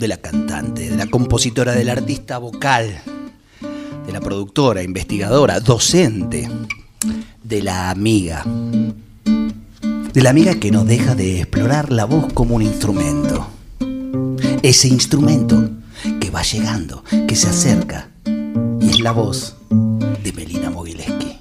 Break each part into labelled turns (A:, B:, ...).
A: de la cantante, de la compositora, del artista vocal, de la productora, investigadora, docente, de la amiga. De la amiga que no deja de explorar la voz como un instrumento. Ese instrumento que va llegando, que se acerca, y es la voz de Melina Mogileski.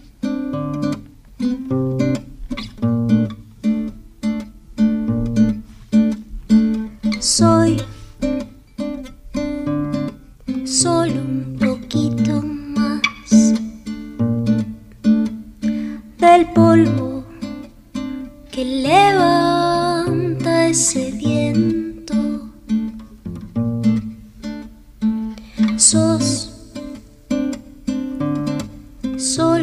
B: Solo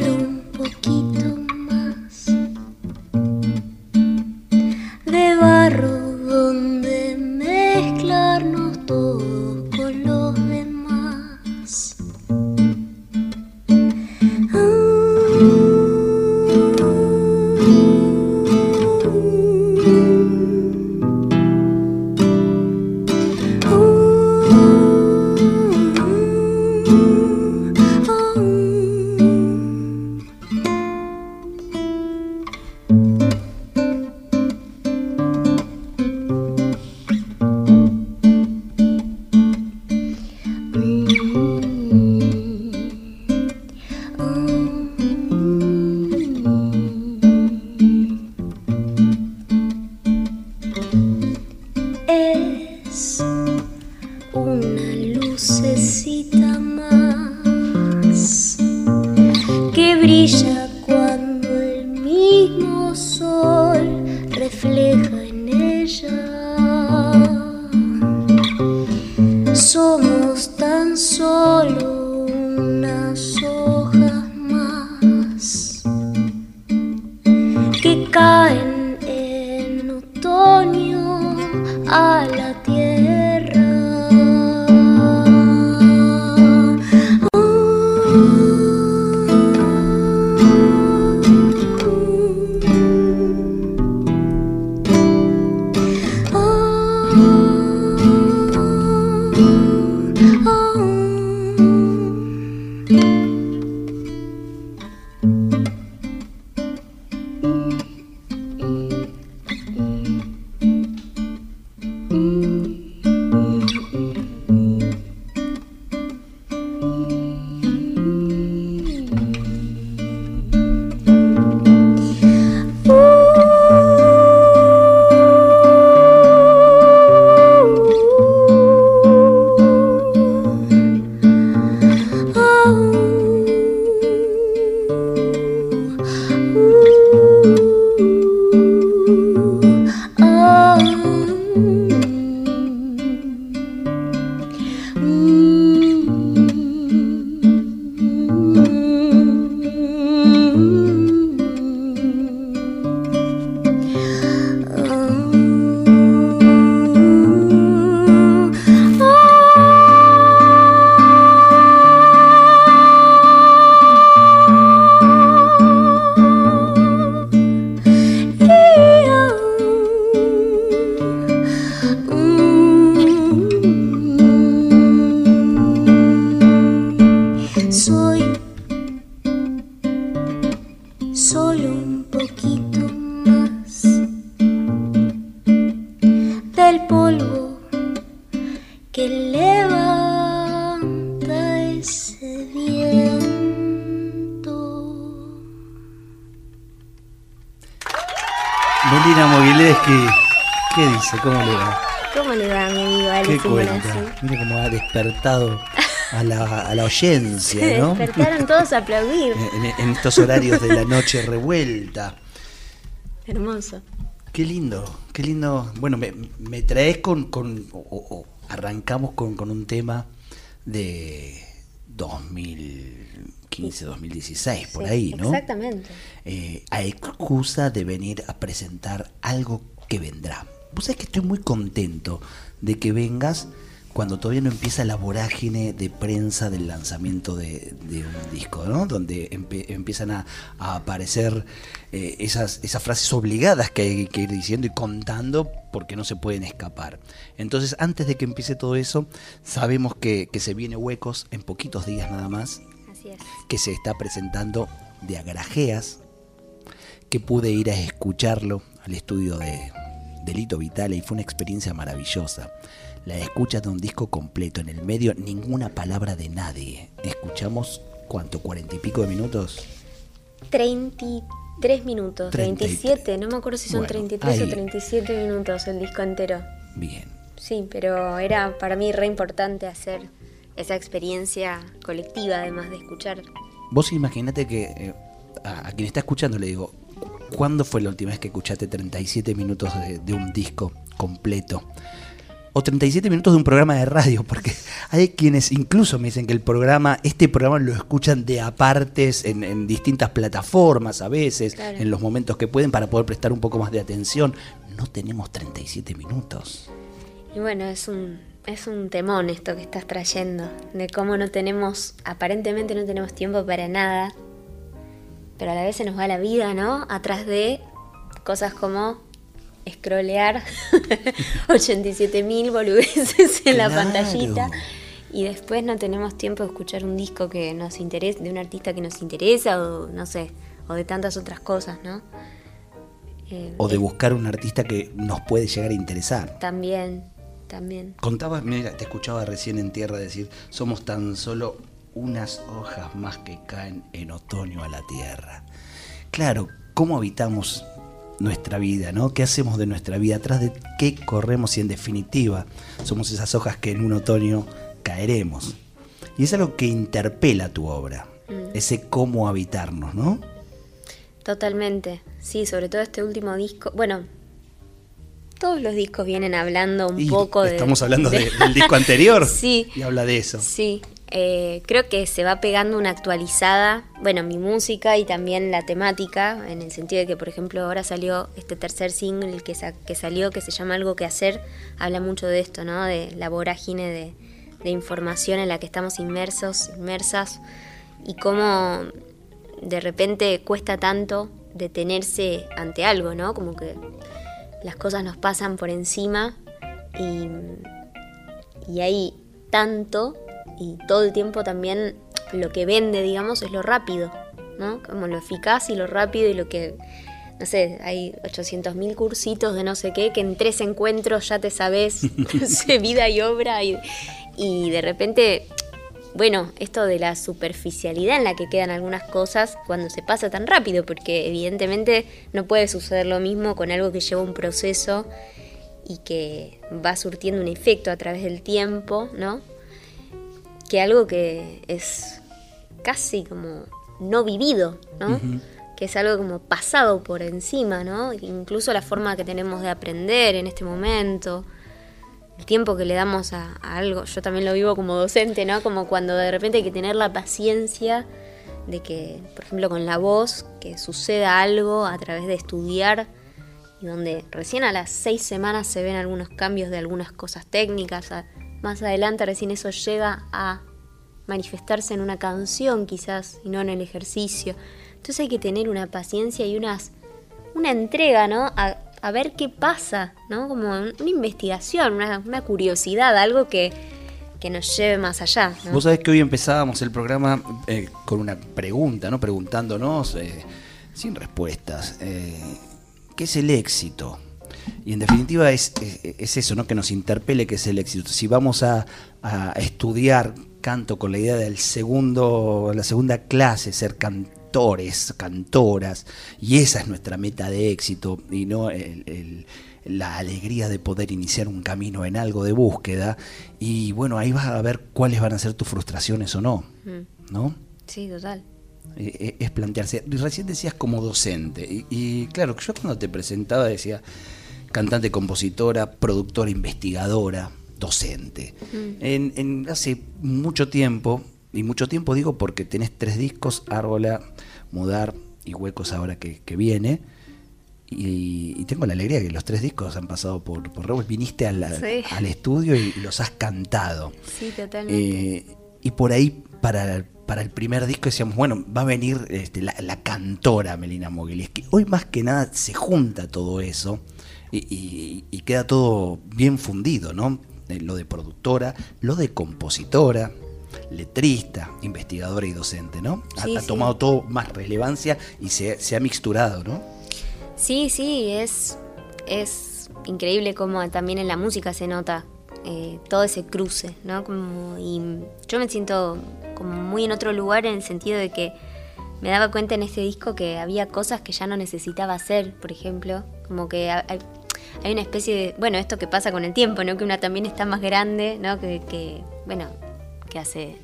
A: despertado a la, a la oyencia,
B: Se
A: ¿no?
B: despertaron todos a aplaudir.
A: En, en estos horarios de la noche revuelta.
B: Hermoso.
A: Qué lindo, qué lindo. Bueno, me, me traes con, con o, o- o arrancamos con, con un tema de 2015, 2016, por ahí, ¿no?
B: Exactamente.
A: Eh, a excusa de venir a presentar algo que vendrá. Vos sabés que estoy muy contento de que vengas cuando todavía no empieza la vorágine de prensa del lanzamiento de, de un disco, ¿no? Donde empe- empiezan a, a aparecer eh, esas, esas frases obligadas que hay que ir diciendo y contando porque no se pueden escapar. Entonces, antes de que empiece todo eso, sabemos que, que se viene huecos en poquitos días nada más,
B: Así es.
A: que se está presentando de Agrajeas, que pude ir a escucharlo al estudio de Delito Vitale y fue una experiencia maravillosa. La escucha de un disco completo, en el medio ninguna palabra de nadie. Escuchamos, ¿cuánto? ¿Cuarenta y pico de minutos?
B: 33 minutos,
A: 33.
B: 37, no me acuerdo si son
A: Bueno,
B: 33 o
A: ahí.
B: 37 minutos el disco entero.
A: Bien.
B: Sí, pero era para mí re importante hacer esa experiencia colectiva, además de escuchar.
A: Vos imaginate que eh, a, a quien está escuchando le digo, ¿cuándo fue la última vez que escuchaste 37 minutos de, de un disco completo? O 37 minutos de un programa de radio, porque hay quienes incluso me dicen que el programa, este programa lo escuchan de apartes en, en distintas plataformas a veces,
B: Claro.
A: en los momentos que pueden para poder prestar un poco más de atención. No tenemos 37 minutos.
B: Y bueno, es un, es un temón esto que estás trayendo, de cómo no tenemos, aparentemente no tenemos tiempo para nada, pero a la vez se nos va la vida, ¿no? Atrás de cosas como scrollear 87.000 boludeces en la pantallita. Y después no tenemos tiempo de escuchar un disco que nos interesa, de un artista que nos interesa, o no sé, o de tantas otras cosas, ¿no? Eh,
A: O de buscar un artista que nos puede llegar a interesar.
B: También, también.
A: Contabas, mira, te escuchaba recién en tierra decir, somos tan solo unas hojas más que caen en otoño a la tierra. Claro, ¿cómo habitamos nuestra vida, no? ¿Qué hacemos de nuestra vida? ¿Atrás de qué corremos? Y en definitiva, somos esas hojas que en un otoño caeremos. Y es algo que interpela tu obra, ese cómo habitarnos, ¿no?
B: Totalmente, sí, sobre todo este último disco. Bueno, todos los discos vienen hablando un
A: Y
B: poco de.
A: Estamos hablando
B: de-
A: de- del disco anterior.
B: Sí.
A: Y habla de eso.
B: Sí, eh, creo que se va pegando una actualizada, bueno, mi música y también la temática, en el sentido de que, por ejemplo, ahora salió este tercer single que, que salió, que se llama Algo que hacer, habla mucho de esto, ¿no? De la vorágine de, de información en la que estamos inmersos, inmersas, y cómo de repente cuesta tanto detenerse ante algo, ¿no? Como que las cosas nos pasan por encima y y hay tanto y todo el tiempo también lo que vende, digamos, es lo rápido, ¿no? Como lo eficaz y lo rápido y lo que, no sé, hay 800.000 cursitos de no sé qué, que en tres encuentros ya te sabes no sé, vida y obra y, y de repente, bueno, esto de la superficialidad en la que quedan algunas cosas cuando se pasa tan rápido, porque evidentemente no puede suceder lo mismo con algo que lleva un proceso y que va surtiendo un efecto a través del tiempo, ¿no? Que algo que es casi como no vivido, ¿no? Que es algo como pasado por encima, ¿no? Incluso la forma que tenemos de aprender en este momento, el tiempo que le damos a, a algo, yo también lo vivo como docente, ¿no? Como cuando de repente hay que tener la paciencia de que, por ejemplo, con la voz, que suceda algo a través de estudiar y donde recién a las seis semanas se ven algunos cambios de algunas cosas técnicas, a- más adelante recién eso llega a manifestarse en una canción quizás y no en el ejercicio. Entonces hay que tener una paciencia y unas, una entrega, ¿no? A, ver qué pasa, ¿no? Como una investigación, una, curiosidad, algo que, que nos lleve más allá.
A: Vos sabés que hoy empezábamos el programa eh, con una pregunta, ¿no? Preguntándonos, eh, sin respuestas, eh, ¿qué es el éxito? Y en definitiva es, es- es eso, ¿no? Que nos interpele qué es el éxito. Si vamos a, a estudiar canto con la idea del segundo, la segunda clase, ser cantores, cantoras, y esa es nuestra meta de éxito, y no el- el- la alegría de poder iniciar un camino en algo de búsqueda, y bueno, ahí vas a ver cuáles van a ser tus frustraciones o no,
B: Mm,
A: ¿no?
B: Sí, total.
A: Eh, eh, es plantearse. Recién decías como docente. Y, y claro, yo cuando te presentaba decía cantante, compositora, productora, investigadora. docente. En, hace mucho tiempo, y mucho tiempo digo porque tenés tres discos, Árbola, Mudar y Huecos ahora que, viene. Y, tengo la alegría que los tres discos han pasado por, por Viniste al estudio y, los has cantado.
B: Sí, totalmente.
A: Eh, y por ahí, para, para el primer disco, decíamos, bueno, va a venir este, la, cantora Melina que Hoy más que nada se junta todo eso y, queda todo bien fundido, ¿no? Eh, lo de productora, lo de compositora, letrista, investigadora y docente, ¿no? ha, tomado todo más relevancia y se, se, ha mixturado, ¿no?
B: Sí, sí, es, es increíble cómo también en la música se nota eh, todo ese cruce, ¿no? Como, y yo me siento como muy en otro lugar en el sentido de que me daba cuenta en este disco que había cosas que ya no necesitaba hacer, por ejemplo, como que hay, una especie de, bueno, esto que pasa con el tiempo, ¿no? Que una también está más grande, ¿no? Que, bueno, que hace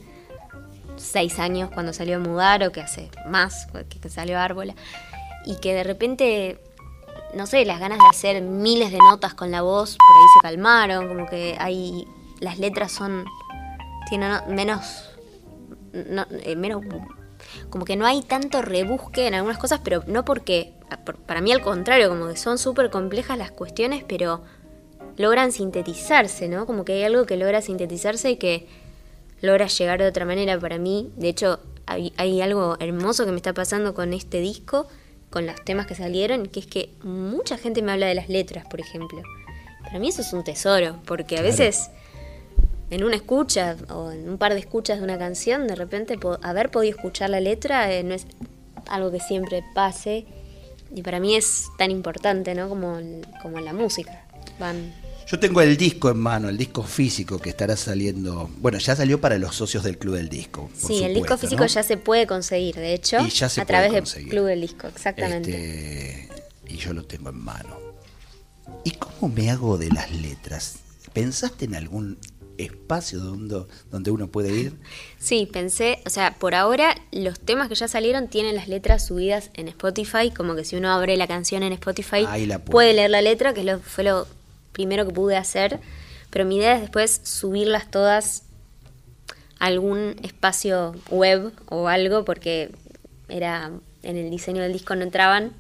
B: seis años cuando salió a mudar o que hace más que, que salió a Árbola y que de repente no sé, las ganas de hacer miles de notas con la voz por ahí se calmaron, como que hay las letras son tienen menos eh, menos como que no hay tanto rebusque en algunas cosas, pero no porque para mí al contrario, como que son súper complejas las cuestiones, pero logran sintetizarse, ¿no? Como que hay algo que logra sintetizarse y que logra llegar de otra manera para mí. De hecho, hay, hay algo hermoso que me está pasando con este disco con los temas que salieron, que es que mucha gente me habla de las letras, por ejemplo. Para mí eso es un tesoro, porque a veces en una escucha o en un par de escuchas de una canción, de repente haber podido escuchar la letra eh, no es algo que siempre pase. Y para mí es tan importante, ¿no? Como, como la música. Van
A: yo tengo el disco en mano, el disco físico que estará saliendo. Bueno, ya salió para los socios del Club del Disco.
B: sí, el disco físico ya se puede conseguir, de hecho, a través del Club del Disco, exactamente.
A: Este, y yo lo tengo en mano. ¿Y cómo me hago de las letras? ¿Pensaste en algún espacio donde, donde uno puede ir?
B: Sí, pensé, o sea, por ahora los temas que ya salieron tienen las letras subidas en Spotify, como que si uno abre la canción en Spotify puede. leer la letra, que lo, fue lo primero que pude hacer, pero mi idea es después subirlas todas a algún espacio web o algo, porque era en el diseño del disco no entraban.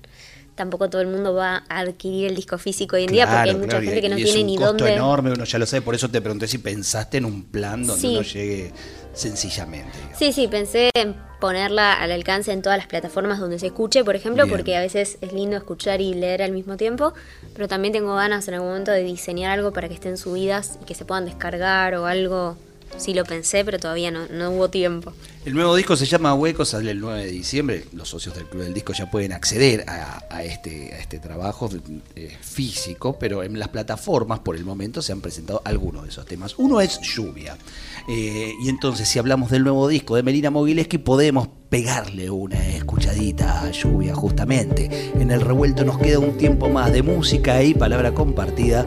B: Tampoco todo el mundo va a adquirir el disco físico hoy en día porque hay mucha gente que no tiene ni dónde.
A: Es enorme, uno ya lo sabe, por eso te pregunté si pensaste en un plan donde uno llegue sencillamente.
B: Sí, sí, pensé en ponerla al alcance en todas las plataformas donde se escuche, por ejemplo, porque a veces es lindo escuchar y leer al mismo tiempo, pero también tengo ganas en algún momento de diseñar algo para que estén subidas y que se puedan descargar o algo. Sí lo pensé, pero todavía no, no hubo tiempo.
A: El nuevo disco se llama Huecos, sale el 9 de diciembre. Los socios del Club del Disco ya pueden acceder a, este, a este trabajo eh, físico, pero en las plataformas por el momento se han presentado algunos de esos temas. Uno es Lluvia. Eh, y entonces, si hablamos del nuevo disco de Melina Mogileski, podemos pegarle una escuchadita a lluvia, justamente. En el revuelto nos queda un tiempo más de música y palabra compartida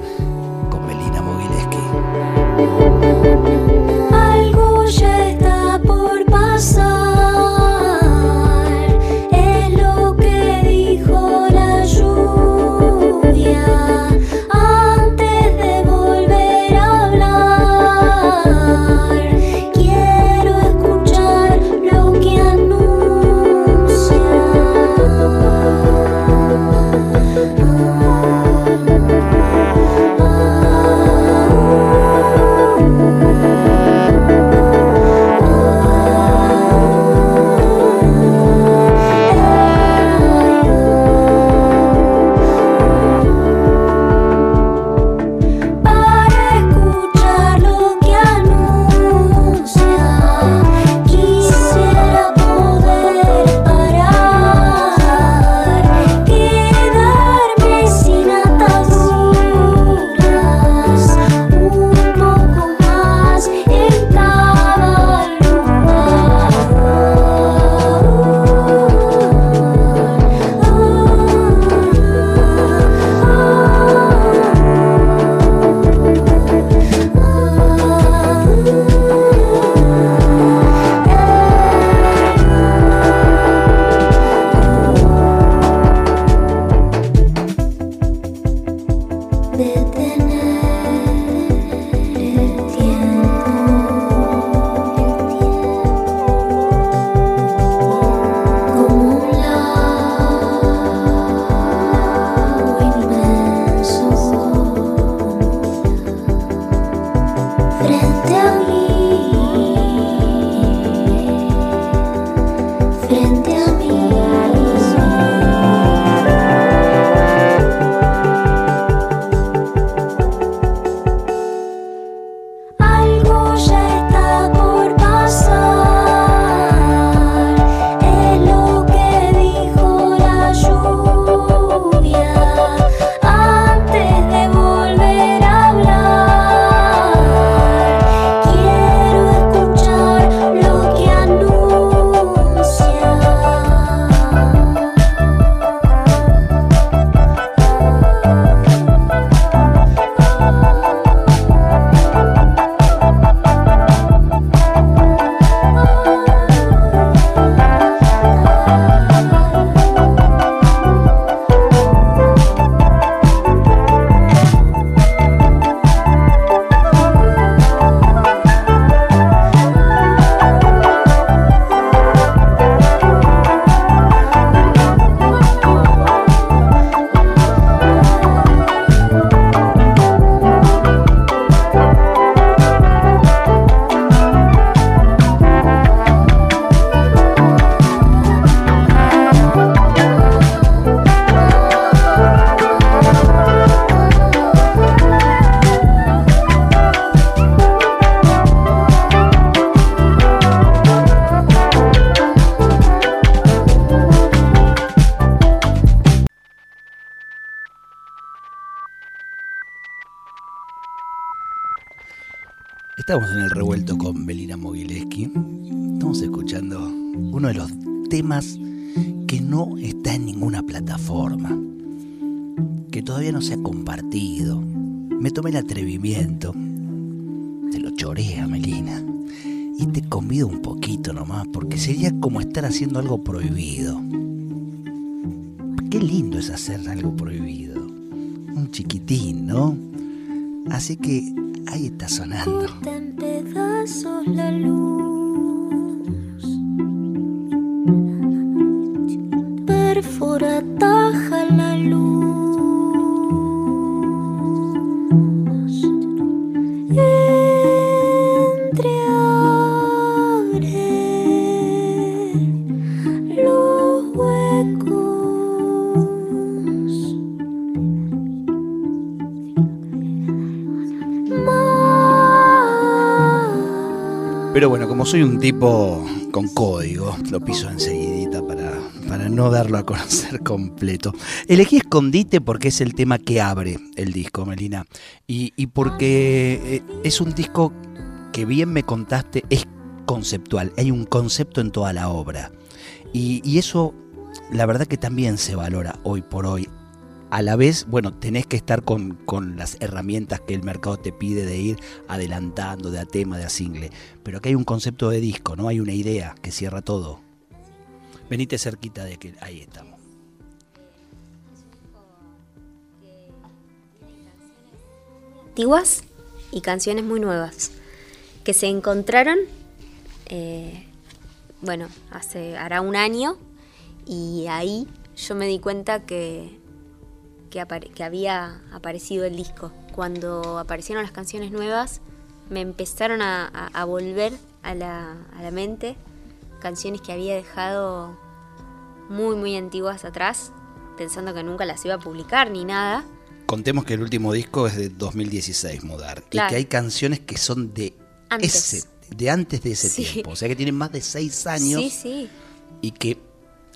A: todavía no se ha compartido. Me tomé el atrevimiento. Te lo chorea, Melina. Y te convido un poquito nomás, porque sería como estar haciendo algo prohibido. Qué lindo es hacer algo prohibido. Un chiquitín, ¿no? Así que ahí está sonando. Soy un tipo con código, lo piso enseguidita para, para no darlo a conocer completo. Elegí Escondite porque es el tema que abre el disco, Melina. Y, y porque eh, es un disco que bien me contaste, es conceptual. Hay un concepto en toda la obra. Y, y eso, la verdad que también se valora hoy por hoy. A la vez, bueno, tenés que estar con, con las herramientas que el mercado te pide de ir adelantando de a tema, de a single. Pero aquí hay un concepto de disco, ¿no? Hay una idea que cierra todo. Venite cerquita de que ahí estamos.
B: antiguas y canciones muy nuevas que se encontraron, eh, bueno, hace hará un año y ahí yo me di cuenta que, que, apare- que había aparecido el disco. Cuando aparecieron las canciones nuevas, me empezaron a, a- a volver a la, a la mente canciones que había dejado muy, muy antiguas atrás, pensando que nunca las iba a publicar ni nada.
A: Contemos que el último disco es de 2016, Mudar. Y que hay canciones que son de
B: Antes.
A: ese, de antes de ese
B: Sí.
A: tiempo. O sea que tienen más de seis años
B: Sí, sí.
A: y que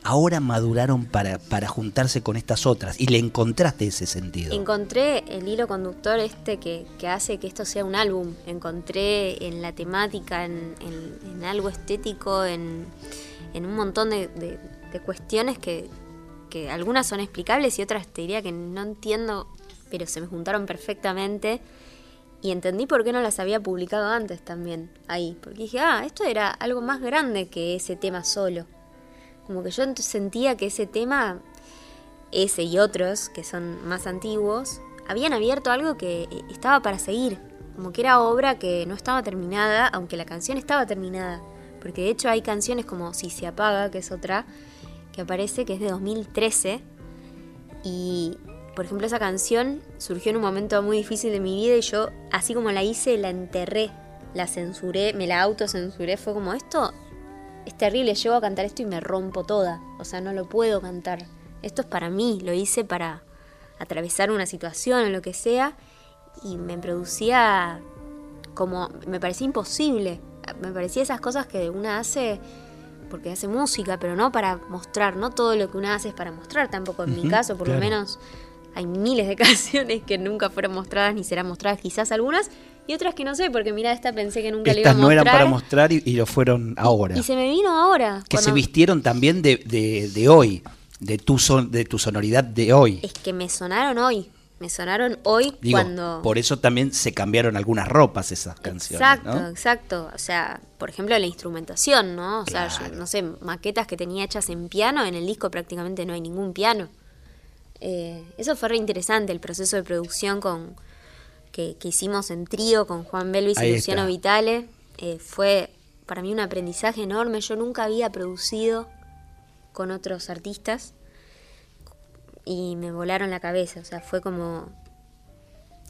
A: ahora maduraron para, para juntarse con estas otras. Y le encontraste ese sentido.
B: Encontré el hilo conductor este que, que hace que esto sea un álbum. Encontré en la temática, en, en- algo estético, en, en un montón de, de- de cuestiones que, que algunas son explicables y otras te diría que no entiendo, pero se me juntaron perfectamente. Y entendí por qué no las había publicado antes también ahí. Porque dije, ah, esto era algo más grande que ese tema solo. Como que yo ent- sentía que ese tema ese y otros, que son más antiguos, habían abierto algo que eh, estaba para seguir. Como que era obra que no estaba terminada, aunque la canción estaba terminada. Porque de hecho hay canciones como Si se apaga, que es otra, que aparece, que es de 2013. Y, por ejemplo, esa canción surgió en un momento muy difícil de mi vida y yo, así como la hice, la enterré, la censuré, me la autocensuré. Fue como, esto es terrible, llego a cantar esto y me rompo toda. O sea, no lo puedo cantar. Esto es para mí, lo hice para atravesar una situación o lo que sea. Y me producía como, me parecía imposible. Me parecía esas cosas que una hace porque hace música, pero no para mostrar. No todo lo que una hace es para mostrar tampoco. En mi caso, por lo menos, hay miles de canciones que nunca fueron mostradas ni serán mostradas, quizás algunas. Y otras que no sé, porque mira, esta pensé que nunca le iba a
A: Estas
B: mostrar.
A: no eran para mostrar y, y lo fueron ahora.
B: Y se me vino ahora.
A: que se vistieron también de, de- de hoy, de tu, son, de tu sonoridad de hoy.
B: Es que me sonaron hoy. Me sonaron hoy
A: Digo,
B: cuando.
A: por eso también se cambiaron algunas ropas esas canciones.
B: Exacto,
A: ¿no?
B: exacto. O sea, por ejemplo, la instrumentación, ¿no? O sea, yo, no sé, maquetas que tenía hechas en piano, en el disco prácticamente no hay ningún piano. Eh, eso fue re interesante, el proceso de producción con que, que hicimos en trío con Juan Belvis
A: Ahí
B: y Luciano
A: está.
B: Vitale. Eh, fue para mí un aprendizaje enorme. Yo nunca había producido con otros artistas y me volaron la cabeza. O sea, fue como,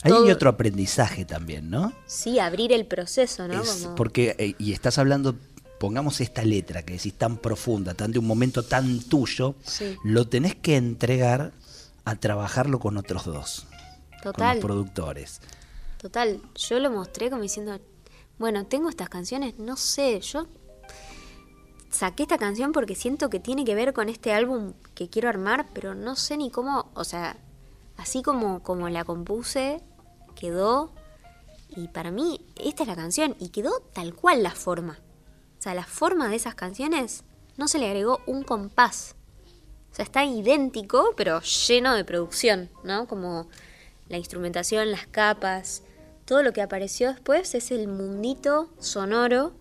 A: Ahí hay otro aprendizaje también, ¿no?
B: sí, abrir el proceso, ¿no?
A: Es
B: Como-
A: porque, eh, y estás hablando, pongamos esta letra que decís tan profunda, tan de un momento tan tuyo,
B: Sí.
A: lo tenés que entregar a trabajarlo con otros dos, con
B: Total.
A: los productores.
B: Total, yo lo mostré como diciendo, bueno, tengo estas canciones, no sé, yo saqué esta canción porque siento que tiene que ver con este álbum que quiero armar, pero no sé ni cómo, o sea, así como, como la compuse, quedó Y para mí, esta es la canción y quedó tal cual la forma. O sea, la forma de esas canciones no se le agregó un compás. O sea, está idéntico, pero lleno de producción, ¿no? Como la instrumentación, las capas, todo lo que apareció después es el mundito sonoro,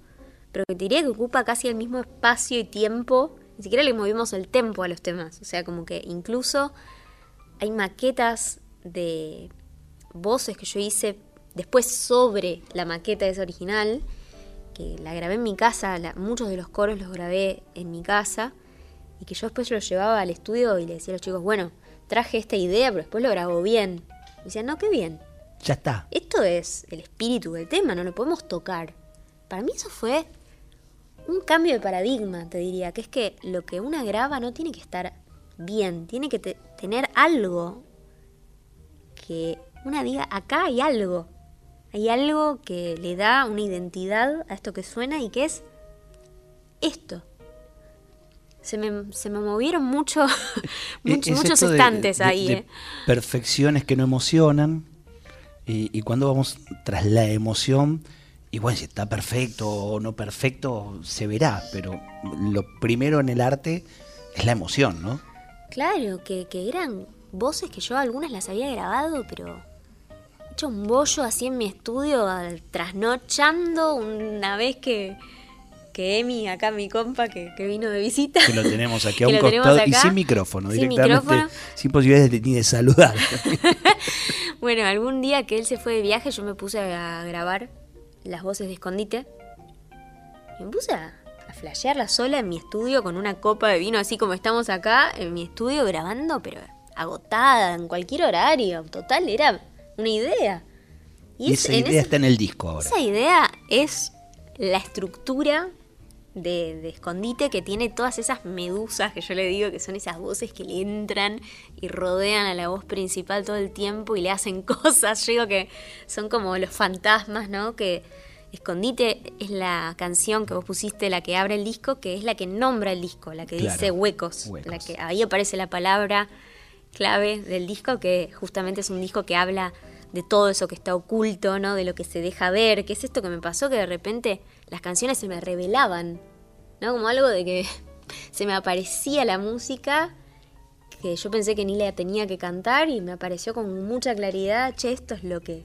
B: pero que diría que ocupa casi el mismo espacio y tiempo. Ni siquiera le movimos el tempo a los temas. O sea, como que incluso hay maquetas de voces que yo hice después sobre la maqueta esa original, que la grabé en mi casa, muchos de los coros los grabé en mi casa, y que yo después los llevaba al estudio y le decía a los chicos, bueno, traje esta idea, pero después lo grabo bien. Y decían, no, qué bien.
A: Ya está.
B: Esto es el espíritu del tema, no lo podemos tocar. Para mí eso fue un cambio de paradigma, te diría, que es que lo que una graba no tiene que estar bien, tiene que tener algo que una diga, acá hay algo, hay algo que le da una identidad a esto que suena y que es esto. Se me, se me movieron mucho, muchos estantes ahí.
A: eh. perfecciones que no emocionan y, y cuando vamos tras la emoción, y bueno, si está perfecto o no perfecto, se verá, pero lo primero en el arte es la emoción, ¿no?
B: Claro, que, que eran voces que yo algunas las había grabado, pero hecho un bollo así en mi estudio, trasnochando una vez que, que Emi, acá mi compa, que, que vino de visita.
A: Que lo tenemos aquí a un costado y sin micrófono,
B: sin
A: directamente,
B: micrófono.
A: sin posibilidades de, ni de saludar.
B: Bueno, algún día que él se fue de viaje, yo me puse a grabar las voces de escondite. Y me puse a, a flashearla sola en mi estudio con una copa de vino, así como estamos acá, en mi estudio grabando, pero agotada, en cualquier horario. Total, era una idea.
A: Y
B: es-
A: esa idea
B: ese-
A: está en el disco ahora.
B: esa idea es la estructura de, de escondite que tiene todas esas medusas que yo le digo que son esas voces que le entran y rodean a la voz principal todo el tiempo y le hacen cosas. Yo digo que son como los fantasmas, ¿no? Que Escondite es la canción que vos pusiste, la que abre el disco, que es la que nombra el disco, la que
A: Claro,
B: dice huecos,
A: huecos.
B: La que, ahí aparece la palabra clave del disco, que justamente es un disco que habla de todo eso que está oculto, ¿no? De lo que se deja ver, que es esto que me pasó, que de repente las canciones se me revelaban, ¿no? Como algo de que se me aparecía la música que yo pensé que ni la tenía que cantar y me apareció con mucha claridad, che, esto es lo que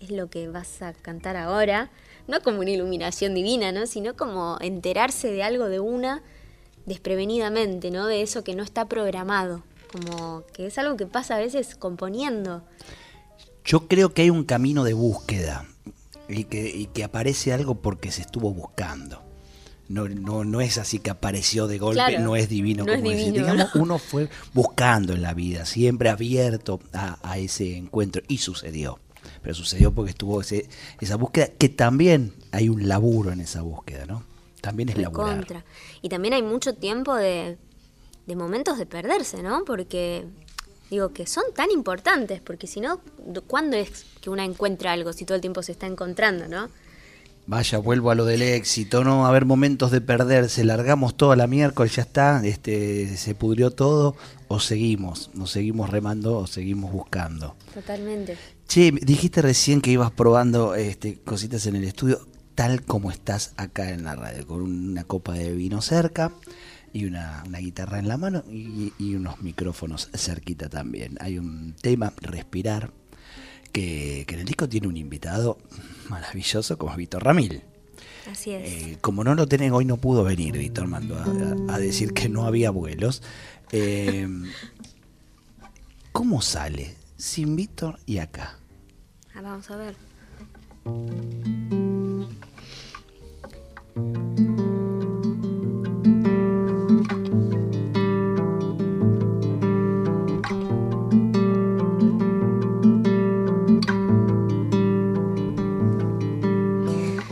B: es lo que vas a cantar ahora, no como una iluminación divina, ¿no? sino como enterarse de algo de una desprevenidamente, ¿no? De eso que no está programado, como que es algo que pasa a veces componiendo.
A: Yo creo que hay un camino de búsqueda y que, y que aparece algo porque se estuvo buscando. No, no, no es así que apareció de golpe,
B: Claro,
A: no es divino
B: no es
A: como
B: divino,
A: Digamos,
B: ¿no?
A: uno fue buscando en la vida, siempre abierto a, a ese encuentro y sucedió. Pero sucedió porque estuvo ese, esa búsqueda, que también hay un laburo en esa búsqueda, ¿no? También es laburar.
B: Contra. Y también hay mucho tiempo de, de momentos de perderse, ¿no? Porque digo que son tan importantes, porque si no, ¿cuándo es que una encuentra algo si todo el tiempo se está encontrando, ¿no?
A: Vaya, vuelvo a lo del éxito, no va a haber momentos de perderse, largamos toda la miércoles, ya está, este, se pudrió todo, o seguimos, nos seguimos remando o seguimos buscando.
B: Totalmente.
A: Che, dijiste recién que ibas probando este, cositas en el estudio, tal como estás acá en la radio, con una copa de vino cerca y una, una guitarra en la mano y, y unos micrófonos cerquita también. Hay un tema, Respirar, que, que en el disco tiene un invitado maravilloso como es Víctor Ramil.
B: Así es.
A: Eh, como no lo tenés, hoy no pudo venir, Víctor mandó a, a- a decir que no había vuelos. Eh, ¿Cómo sale sin Víctor y acá?
B: Ah, vamos a ver.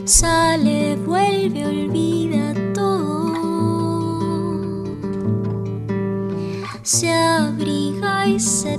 C: Sale, vuelve, olvida todo. Se abriga y se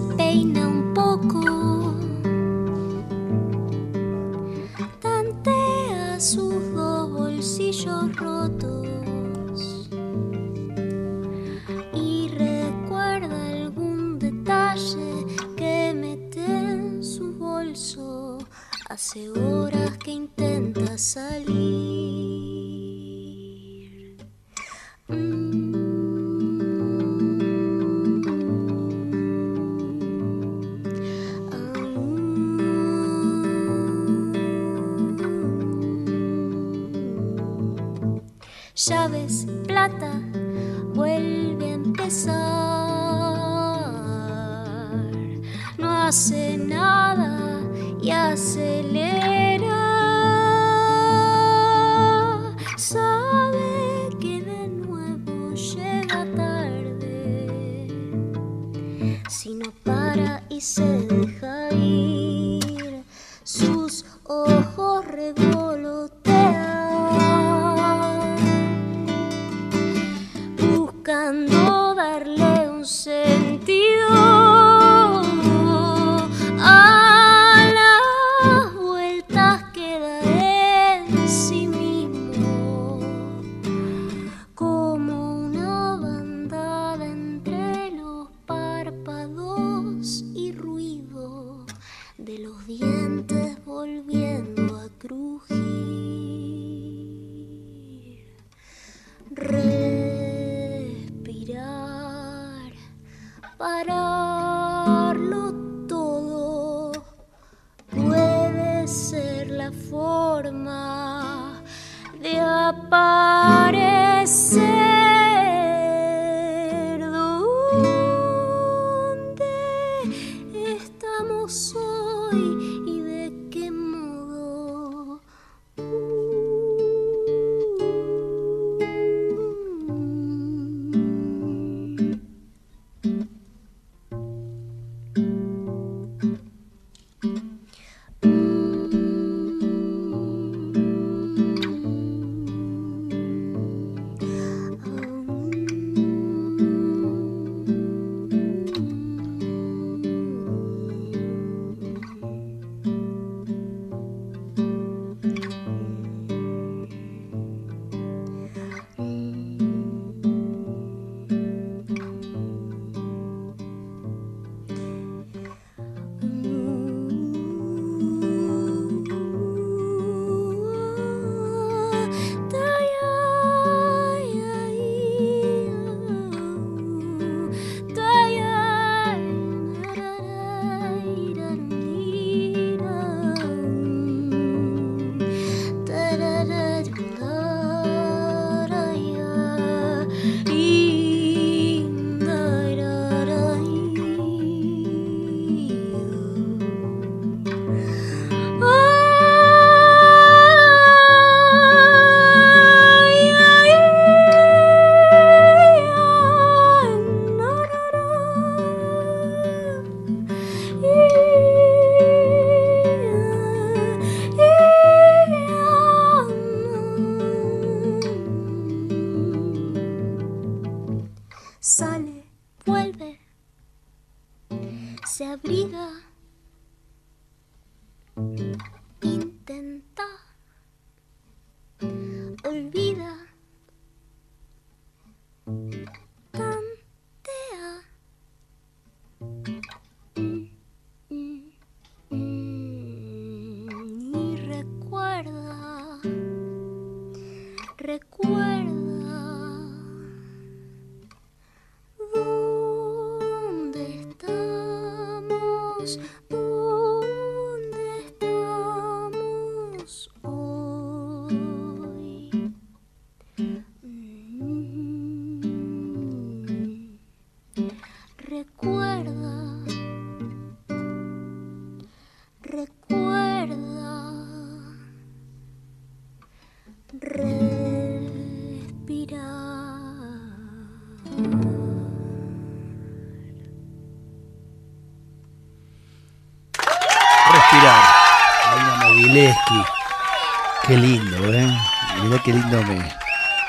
A: Me,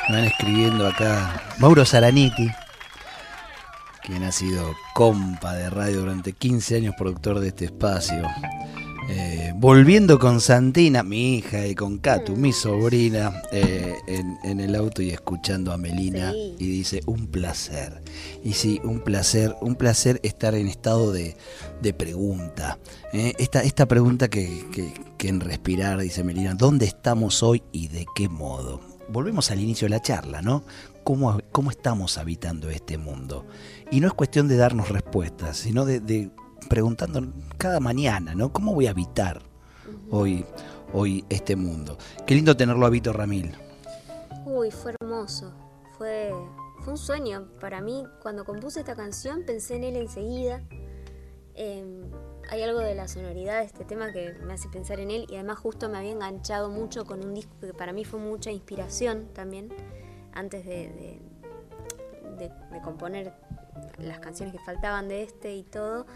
A: van escribiendo acá. Mauro Zaraniti, quien ha sido compa de radio durante 15 años, productor de este espacio. Eh, volviendo con Santina, mi hija, y con Catu, mi sobrina, eh, en, en el auto y escuchando a Melina
B: Sí.
A: y dice, un placer. Y sí, un placer, un placer estar en estado de, de pregunta. ¿eh? Esta, esta pregunta que, que- que en respirar, dice Melina, ¿dónde estamos hoy y de qué modo? Volvemos al inicio de la charla, ¿no? ¿Cómo, cómo estamos habitando este mundo? Y no es cuestión de darnos respuestas, sino de, de preguntando cada mañana, ¿no? ¿Cómo voy a habitar hoy, hoy este mundo? Qué lindo tenerlo a Vito Ramil.
B: Uy, fue hermoso. Fue, fue un sueño. Para mí, cuando compuse esta canción, pensé en él enseguida. Eh, hay algo de la sonoridad de este tema que me hace pensar en él y además justo me había enganchado mucho con un disco que para mí fue mucha inspiración también antes de, de- de- de componer las canciones que faltaban de este y todo.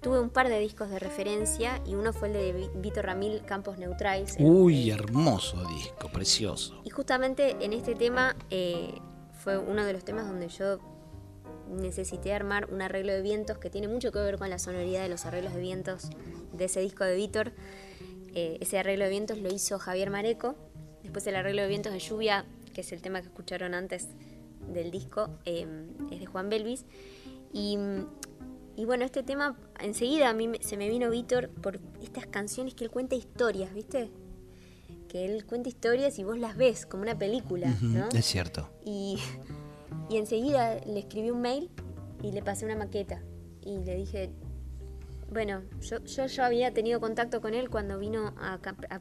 B: Tuve un par de discos de referencia y uno fue el de Vi- Vito Ramil Campos Neutrais.
A: Uy, hermoso disco, precioso.
B: y justamente en este tema eh, fue uno de los temas donde yo necesité armar un arreglo de vientos que tiene mucho que ver con la sonoridad de los arreglos de vientos de ese disco de Víctor. Eh, ese arreglo de vientos lo hizo Javier Mareco. Después el arreglo de vientos de lluvia, que es el tema que escucharon antes del disco, eh, es de Juan Belvis. Y, y bueno, este tema enseguida a mí se me vino Víctor por estas canciones que él cuenta historias, ¿viste? Que él cuenta historias y vos las ves como una película, ¿no?
A: Es cierto.
B: Y, y enseguida le escribí un mail y le pasé una maqueta. Y le dije, bueno, yo, yo, yo había tenido contacto con él cuando vino a... A-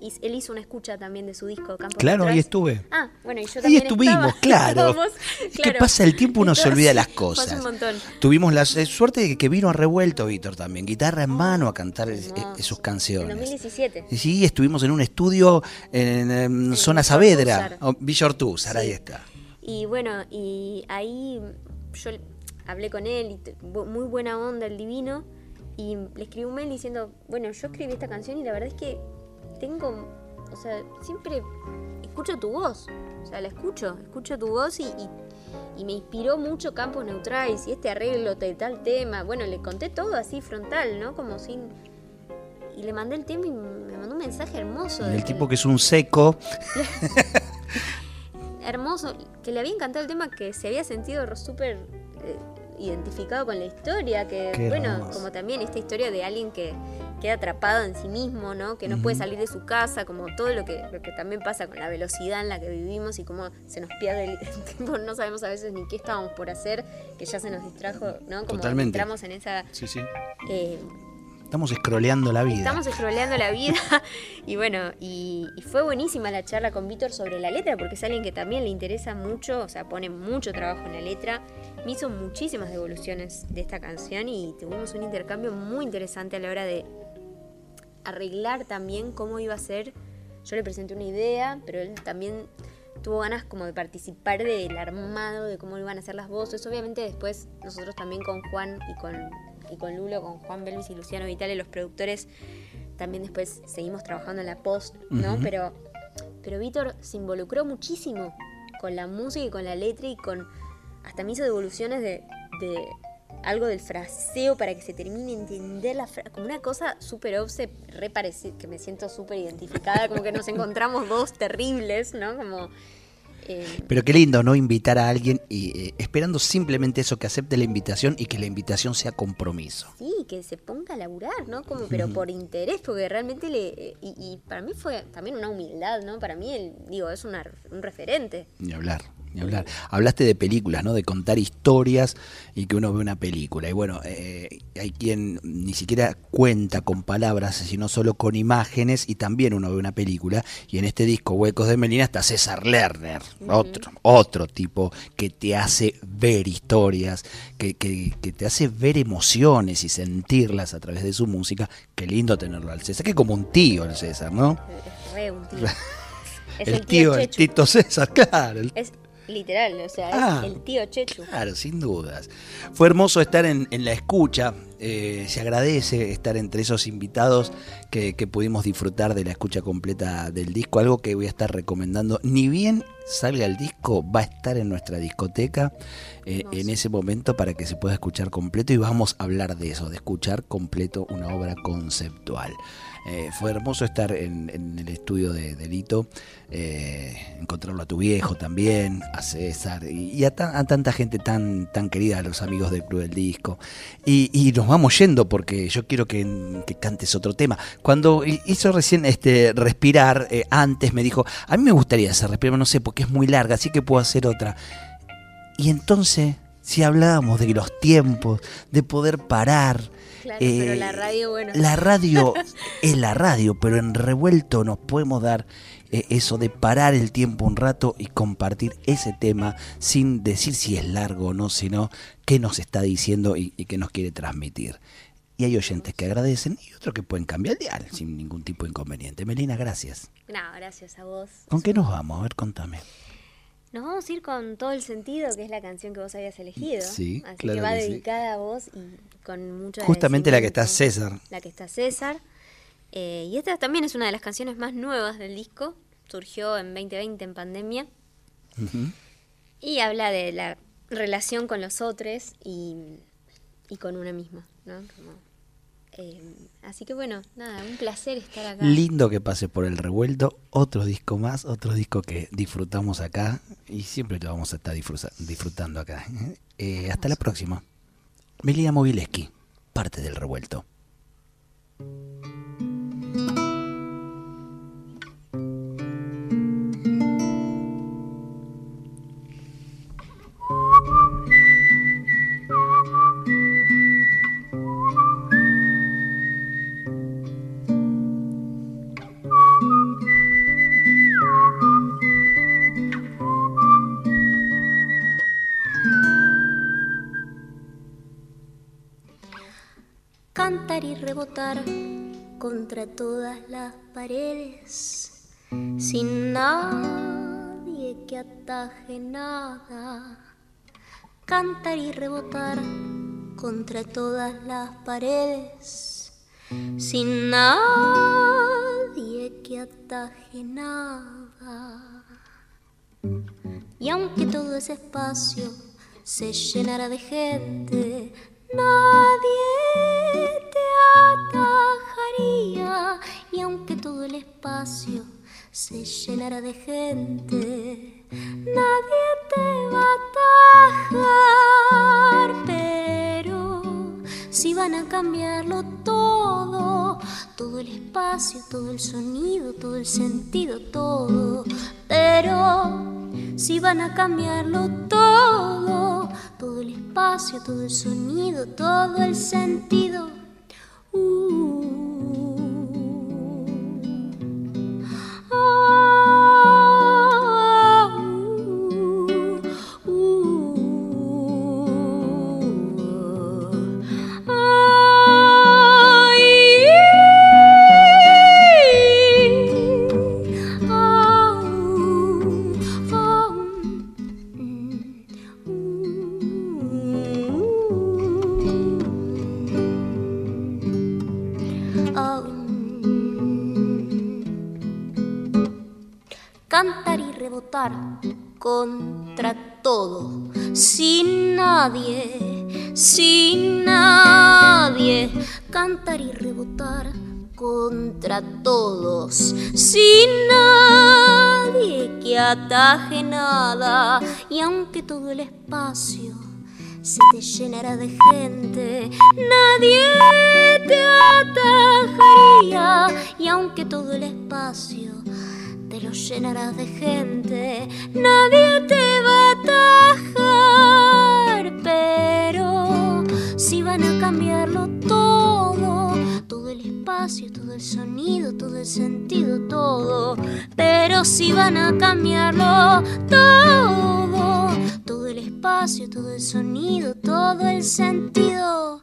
B: y él hizo una escucha también de su disco Campos
A: Claro, ahí estuve.
B: Ah, bueno, y yo
A: Ahí
B: también
A: estuvimos,
B: estaba.
A: claro.
B: Estábamos,
A: Es que pasa el tiempo, uno se olvida las cosas.
B: un montón.
A: Tuvimos la suerte de que vino a revuelto Víctor también, guitarra en mano a cantar
B: Hermoso.
A: sus
B: En
A: canciones.
B: 2017.
A: Y Sí, estuvimos en un estudio en, zona Saavedra, Villa Ortúzar,
B: Sí.
A: ahí está.
B: Y bueno, y ahí yo hablé con él, y muy buena onda, el divino, y le escribí un mail diciendo, bueno, yo escribí esta canción y la verdad es que tengo, o sea, siempre escucho tu voz, o sea, la escucho, escucho tu voz y, y- y me inspiró mucho Campos Neutrais y este arreglo de tal tema, bueno, le conté todo así frontal, ¿no? Como sin... Y le mandé el tema y me mandó un mensaje hermoso.
A: Y el tipo que es un seco,
B: hermoso, que le había encantado el tema, que se había sentido súper eh, identificado con la historia, que
A: Qué
B: bueno,
A: hermoso.
B: como también esta historia de alguien que queda atrapado en sí mismo, ¿no? Que no puede salir de su casa, como todo lo que, lo que también pasa con la velocidad en la que vivimos y cómo se nos pierde el tiempo, no sabemos a veces ni qué estábamos por hacer, que ya se nos distrajo, ¿no? Como
A: Totalmente.
B: entramos en esa...
A: sí, sí.
B: eh,
A: estamos escroleando la vida.
B: Estamos scrolleando la vida y bueno, y, y fue buenísima la charla con Víctor sobre la letra porque es alguien que también le interesa mucho, o sea, pone mucho trabajo en la letra. Me hizo muchísimas devoluciones de esta canción y tuvimos un intercambio muy interesante a la hora de arreglar también cómo iba a ser. Yo le presenté una idea, pero él también tuvo ganas como de participar del armado, de cómo iban a ser las voces. Obviamente después nosotros también con Juan y con, y con Lulo, con Juan Belvis y Luciano Vitale, los productores, también después seguimos trabajando en la post, ¿no? Pero, pero Víctor se involucró muchísimo con la música y con la letra y con... Hasta me hizo devoluciones de, de algo del fraseo para que se termine de entender la frase, como una cosa súper obse, re que me siento súper identificada, como que nos encontramos dos terribles, ¿no? Como... eh,
A: Pero qué lindo, ¿no? Invitar a alguien y eh, esperando simplemente eso, que acepte la invitación y que la invitación sea compromiso.
B: Sí, que se ponga a laburar, ¿no? Como, pero por interés, porque realmente le... Y, y para mí fue también una humildad, ¿no? Para mí, digo, es una- un referente.
A: Ni hablar, hablar. Hablaste de películas, ¿no? De contar historias y que uno ve una película. Y bueno, eh, hay quien ni siquiera cuenta con palabras, sino solo con imágenes y también uno ve una película. Y en este disco, Huecos de Melina, está César Lerner, otro, otro tipo que te hace ver historias, que, que- que te hace ver emociones y sentirlas a través de su música. Qué lindo tenerlo al César, que como un tío el César, ¿no?
B: Es re un tío. Es
A: el, tío, el
B: Chechu.
A: Tito César, claro. el
B: Es literal, o sea,
A: Ah.
B: es el tío Chechu.
A: Claro, sin dudas. Fue hermoso estar en, en la escucha eh, se agradece estar entre esos invitados que, que pudimos disfrutar de la escucha completa del disco, algo que voy a estar recomendando. Ni bien salga el disco, va a estar en nuestra discoteca eh, en ese momento para que se pueda escuchar completo y vamos a hablar de eso, de escuchar completo una obra conceptual. Eh, fue hermoso estar en, el estudio de Delito, eh, encontrarlo a tu viejo también, a César y, a, tan- a tanta gente tan, querida, a los amigos del Club del Disco. Y, nos vamos yendo porque yo quiero que, que cantes otro tema. Cuando hi- hizo recién este respirar, eh, antes me dijo, a mí me gustaría hacer respirar, no sé, porque es muy larga, así que puedo hacer otra. Y entonces, si hablábamos de los tiempos, de poder parar.
D: Claro,
A: eh,
D: pero la radio, bueno.
A: La radio es la radio, pero en revuelto nos podemos dar eh, eso de parar el tiempo un rato y compartir ese tema sin decir si es largo o no, sino qué nos está diciendo y, y qué nos quiere transmitir. Y hay oyentes que agradecen y otros que pueden cambiar el dial sin ningún tipo de inconveniente. Melina, gracias.
D: No, gracias a vos.
A: ¿Con qué nos vamos? A ver, contame.
D: Nos vamos a ir con todo el sentido, que es la canción que vos habías elegido.
A: Sí,
D: Así
A: claro
D: que va
A: que sí.
D: dedicada a vos y con mucho
A: Justamente la que está. César.
D: La que está César. Eh, y esta también es una de las canciones más nuevas del disco. Surgió en 2020 en pandemia. Y habla de la relación con los otros y, y con uno mismo, ¿no? Como, eh, así que bueno, nada, un placer estar acá.
A: Lindo que pases por el revuelto, otro disco más, otro disco que disfrutamos acá y siempre lo vamos a estar disfruta- disfrutando acá. Eh, hasta la próxima. Melina Mobileski, parte del revuelto.
B: Contra todas las paredes, sin nadie que ataje nada. Cantar y rebotar contra todas las paredes, sin nadie que ataje nada. Y aunque todo ese espacio se llenara de gente, nadie te atajaría. Y aunque todo el espacio se llenara de gente, nadie te va a atajar. Si van a cambiarlo todo, todo el espacio, todo el sonido, todo el sentido, todo. Pero si van a cambiarlo todo, todo el espacio, todo el sonido, todo el sentido. Uh, nadie que ataje nada. Y aunque todo el espacio se te llenará de gente, nadie te atajaría. Y aunque todo el espacio te lo llenarás de gente, nadie te va a atajar. Pero si van a cambiarlo espacio, todo el sonido, todo el sentido, todo. Pero si van a cambiarlo todo, todo el espacio, todo el sonido, todo el sentido.